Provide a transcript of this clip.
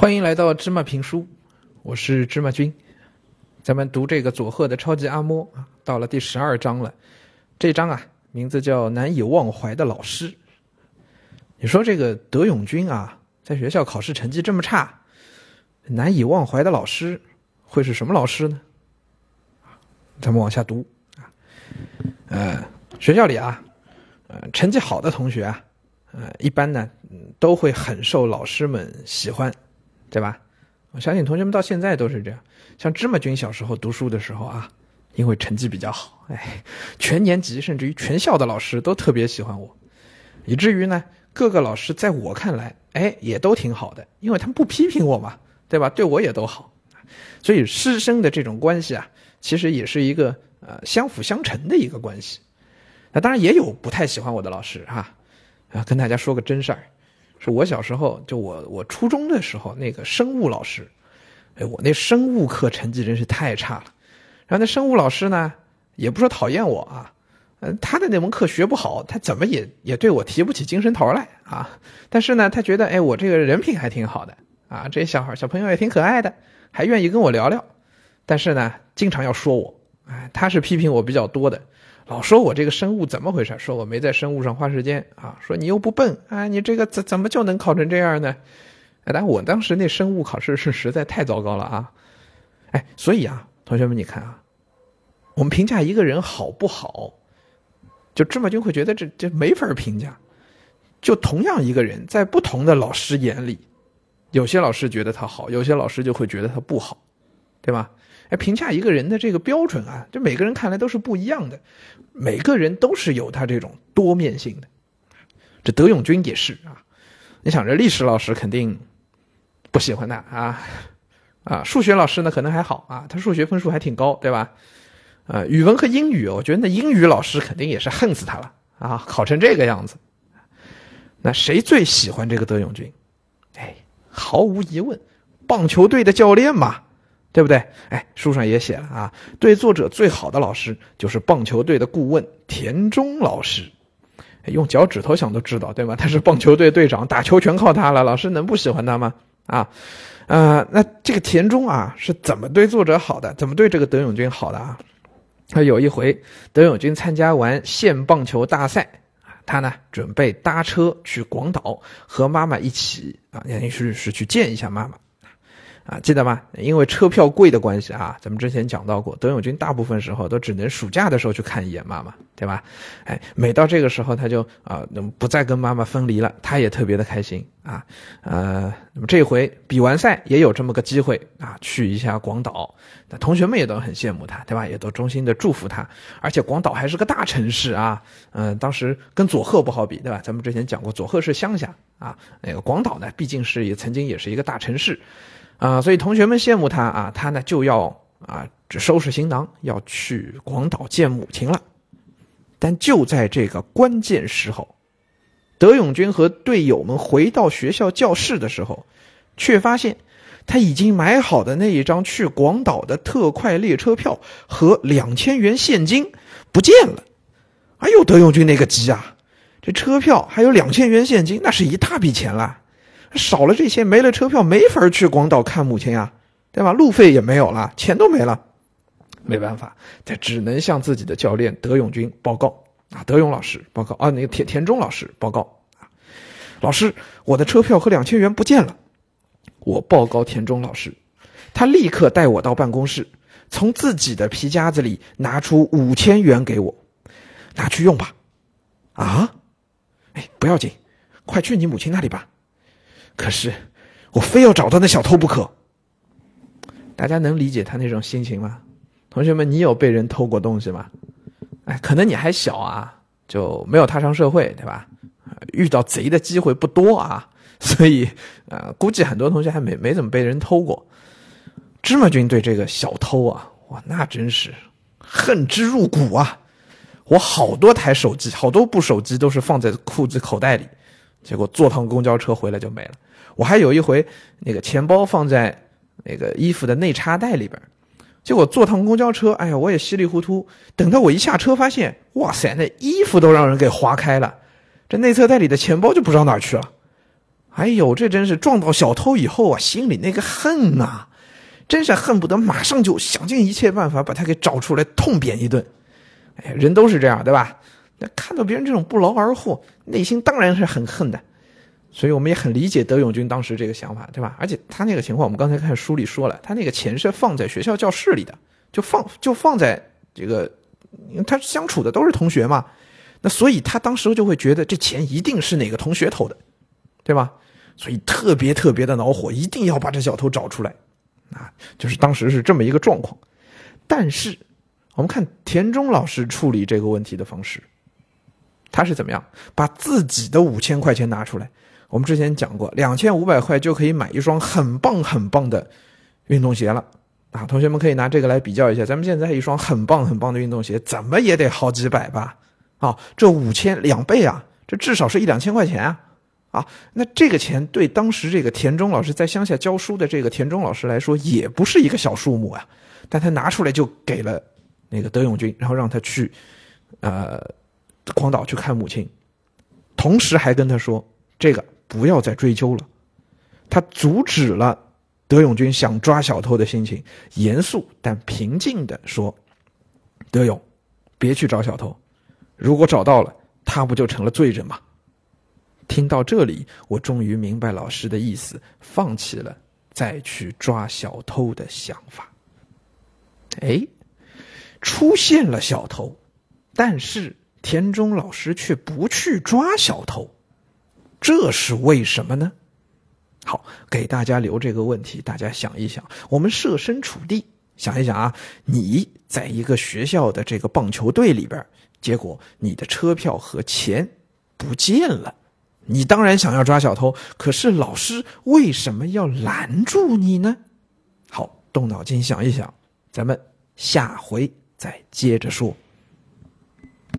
欢迎来到芝麻评书，我是芝麻君。咱们读这个佐贺的超级阿嬷啊，到了第十二章了。这章啊，名字叫“难以忘怀的老师”。你说这个德永君啊，在学校考试成绩这么差，难以忘怀的老师会是什么老师呢？咱们往下读啊，呃，学校里啊，呃，成绩好的同学啊，呃，一般呢都会很受老师们喜欢。对吧？我相信同学们到现在都是这样。像芝麻君小时候读书的时候啊，因为成绩比较好，哎，全年级甚至于全校的老师都特别喜欢我，以至于呢，各个老师在我看来，哎，也都挺好的，因为他们不批评我嘛，对吧？对我也都好。所以师生的这种关系啊，其实也是一个呃相辅相成的一个关系。那当然也有不太喜欢我的老师哈，啊，跟大家说个真事儿。是我小时候，就我我初中的时候，那个生物老师，哎，我那生物课成绩真是太差了。然后那生物老师呢，也不说讨厌我啊，嗯，他的那门课学不好，他怎么也也对我提不起精神头来啊。但是呢，他觉得哎，我这个人品还挺好的啊，这小孩小朋友也挺可爱的，还愿意跟我聊聊。但是呢，经常要说我，哎，他是批评我比较多的。老说我这个生物怎么回事？说我没在生物上花时间啊！说你又不笨啊，你这个怎怎么就能考成这样呢？哎，但我当时那生物考试是实在太糟糕了啊！哎，所以啊，同学们你看啊，我们评价一个人好不好，就芝麻君会觉得这这没法评价。就同样一个人，在不同的老师眼里，有些老师觉得他好，有些老师就会觉得他不好，对吧？哎，评价一个人的这个标准啊，就每个人看来都是不一样的，每个人都是有他这种多面性的。这德永君也是啊，你想这历史老师肯定不喜欢他啊，啊，数学老师呢可能还好啊，他数学分数还挺高，对吧？呃，语文和英语，我觉得那英语老师肯定也是恨死他了啊，考成这个样子。那谁最喜欢这个德永君？哎，毫无疑问，棒球队的教练嘛。对不对？哎，书上也写了啊，对作者最好的老师就是棒球队的顾问田中老师，用脚趾头想都知道，对吧？他是棒球队队长，打球全靠他了，老师能不喜欢他吗？啊，呃，那这个田中啊是怎么对作者好的？怎么对这个德永君好的啊？他有一回，德永君参加完县棒球大赛，他呢准备搭车去广岛和妈妈一起啊，也是是去见一下妈妈。啊，记得吗？因为车票贵的关系啊，咱们之前讲到过，德永君大部分时候都只能暑假的时候去看一眼妈妈，对吧？哎，每到这个时候，他就啊，不再跟妈妈分离了，他也特别的开心啊。呃，那么这回比完赛也有这么个机会啊，去一下广岛，那同学们也都很羡慕他，对吧？也都衷心的祝福他。而且广岛还是个大城市啊，嗯，当时跟佐贺不好比，对吧？咱们之前讲过，佐贺是乡下啊，那个广岛呢，毕竟是也曾经也是一个大城市。啊，所以同学们羡慕他啊，他呢就要啊收拾行囊要去广岛见母亲了。但就在这个关键时候，德永君和队友们回到学校教室的时候，却发现他已经买好的那一张去广岛的特快列车票和两千元现金不见了。哎呦，德永君那个急啊！这车票还有两千元现金，那是一大笔钱了。少了这些，没了车票，没法去广岛看母亲呀，对吧？路费也没有了，钱都没了，没办法，他只能向自己的教练德永军报告啊，德永老师报告啊，那个田田中老师报告啊，老师，我的车票和两千元不见了。我报告田中老师，他立刻带我到办公室，从自己的皮夹子里拿出五千元给我，拿去用吧。啊，哎，不要紧，快去你母亲那里吧。可是，我非要找到那小偷不可。大家能理解他那种心情吗？同学们，你有被人偷过东西吗？哎，可能你还小啊，就没有踏上社会，对吧？遇到贼的机会不多啊，所以啊，估计很多同学还没没怎么被人偷过。芝麻君对这个小偷啊，哇，那真是恨之入骨啊！我好多台手机，好多部手机都是放在裤子口袋里，结果坐趟公交车回来就没了。我还有一回，那个钱包放在那个衣服的内插袋里边，结果坐趟公交车，哎呀，我也稀里糊涂。等到我一下车，发现，哇塞，那衣服都让人给划开了，这内侧袋里的钱包就不知道哪去了。哎呦，这真是撞到小偷以后啊，心里那个恨啊，真是恨不得马上就想尽一切办法把他给找出来痛扁一顿。哎呀，人都是这样，对吧？那看到别人这种不劳而获，内心当然是很恨的。所以我们也很理解德永军当时这个想法，对吧？而且他那个情况，我们刚才看书里说了，他那个钱是放在学校教室里的，就放就放在这个，他相处的都是同学嘛。那所以他当时就会觉得这钱一定是哪个同学偷的，对吧？所以特别特别的恼火，一定要把这小偷找出来，啊，就是当时是这么一个状况。但是我们看田中老师处理这个问题的方式，他是怎么样？把自己的五千块钱拿出来。我们之前讲过，两千五百块就可以买一双很棒很棒的运动鞋了，啊，同学们可以拿这个来比较一下。咱们现在一双很棒很棒的运动鞋，怎么也得好几百吧？啊，这五千两倍啊，这至少是一两千块钱啊。啊，那这个钱对当时这个田中老师在乡下教书的这个田中老师来说，也不是一个小数目啊。但他拿出来就给了那个德永军，然后让他去，呃，广岛去看母亲，同时还跟他说，这个不要再追究了。他阻止了德永军想抓小偷的心情，严肃但平静的说：“德永，别去找小偷，如果找到了，他不就成了罪人吗？”听到这里，我终于明白老师的意思，放弃了再去抓小偷的想法。哎，出现了小偷，但是田中老师却不去抓小偷，这是为什么呢？好，给大家留这个问题，大家想一想。我们设身处地想一想啊，你在一个学校的这个棒球队里边，结果你的车票和钱不见了。你当然想要抓小偷，可是老师为什么要拦住你呢？好，动脑筋想一想，咱们下回再接着说。